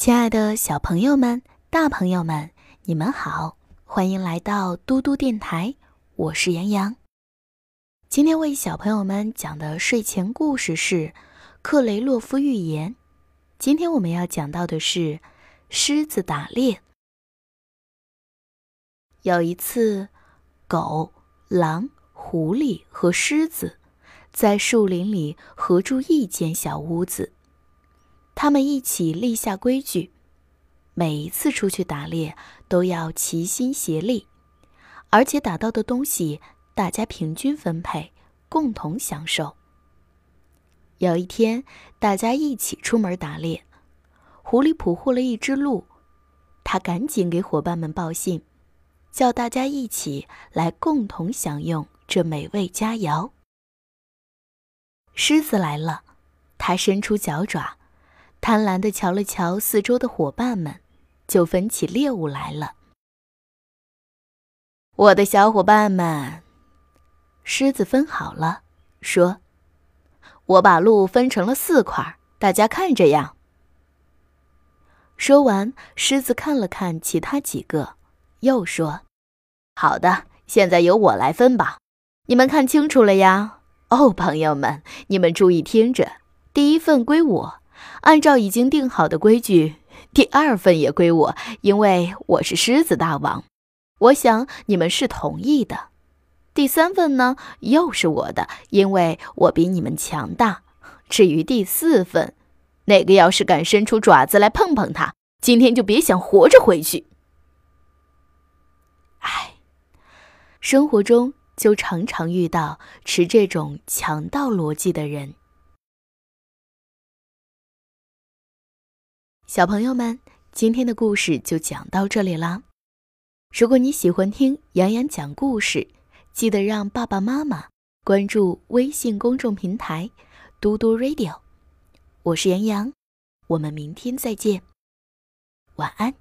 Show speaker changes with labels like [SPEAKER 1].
[SPEAKER 1] 亲爱的小朋友们、大朋友们，你们好，欢迎来到嘟嘟电台，我是杨洋。今天为小朋友们讲的睡前故事是《克雷洛夫寓言》。今天我们要讲到的是狮子打猎。有一次，狗、狼、狐狸和狮子在树林里合住一间小屋子。他们一起立下规矩，每一次出去打猎都要齐心协力，而且打到的东西大家平均分配，共同享受。有一天，大家一起出门打猎，狐狸捕获了一只鹿，他赶紧给伙伴们报信，叫大家一起来共同享用这美味佳肴。狮子来了，它伸出脚爪。贪婪地瞧了瞧四周的伙伴们，就分起猎物来了。我的小伙伴们，狮子分好了，说：“我把鹿分成了四块，大家看着样。”说完，狮子看了看其他几个，又说：“好的，现在由我来分吧。你们看清楚了呀？哦，朋友们，你们注意听着，第一份归我。”按照已经定好的规矩，第二份也归我，因为我是狮子大王。我想你们是同意的。第三份呢，又是我的，因为我比你们强大。至于第四份，哪个要是敢伸出爪子来碰碰它，今天就别想活着回去。唉，生活中就常常遇到持这种强盗逻辑的人。小朋友们，今天的故事就讲到这里啦。如果你喜欢听杨洋讲故事，记得让爸爸妈妈关注微信公众平台“嘟嘟 Radio”。我是杨洋，我们明天再见，晚安。